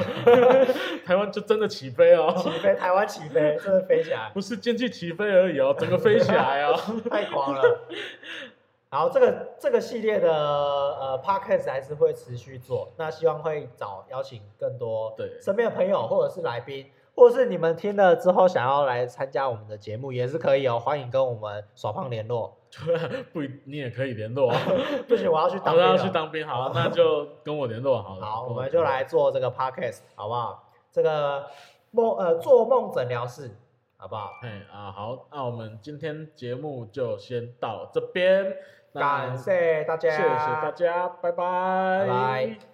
台湾就真的起飞哦，起飞，台湾起飞，真的飞起来，不是经济起飞而已哦，整个飞起来哦，太狂了。好，这个这个系列的呃 Podcast 还是会持续做，那希望会找邀请更多对身边的朋友或者是来宾。或是你们听了之后想要来参加我们的节目也是可以哦，欢迎跟我们耍胖联络。不，你也可以联络啊。不行，我要去当兵。我要去当兵，好，那就跟我联络好了。好，我们就来做这个 podcast，好不好？这个梦呃做梦诊疗室，好不好？嘿啊好，那我们今天节目就先到这边，感谢大家，谢谢大家，拜拜。拜拜。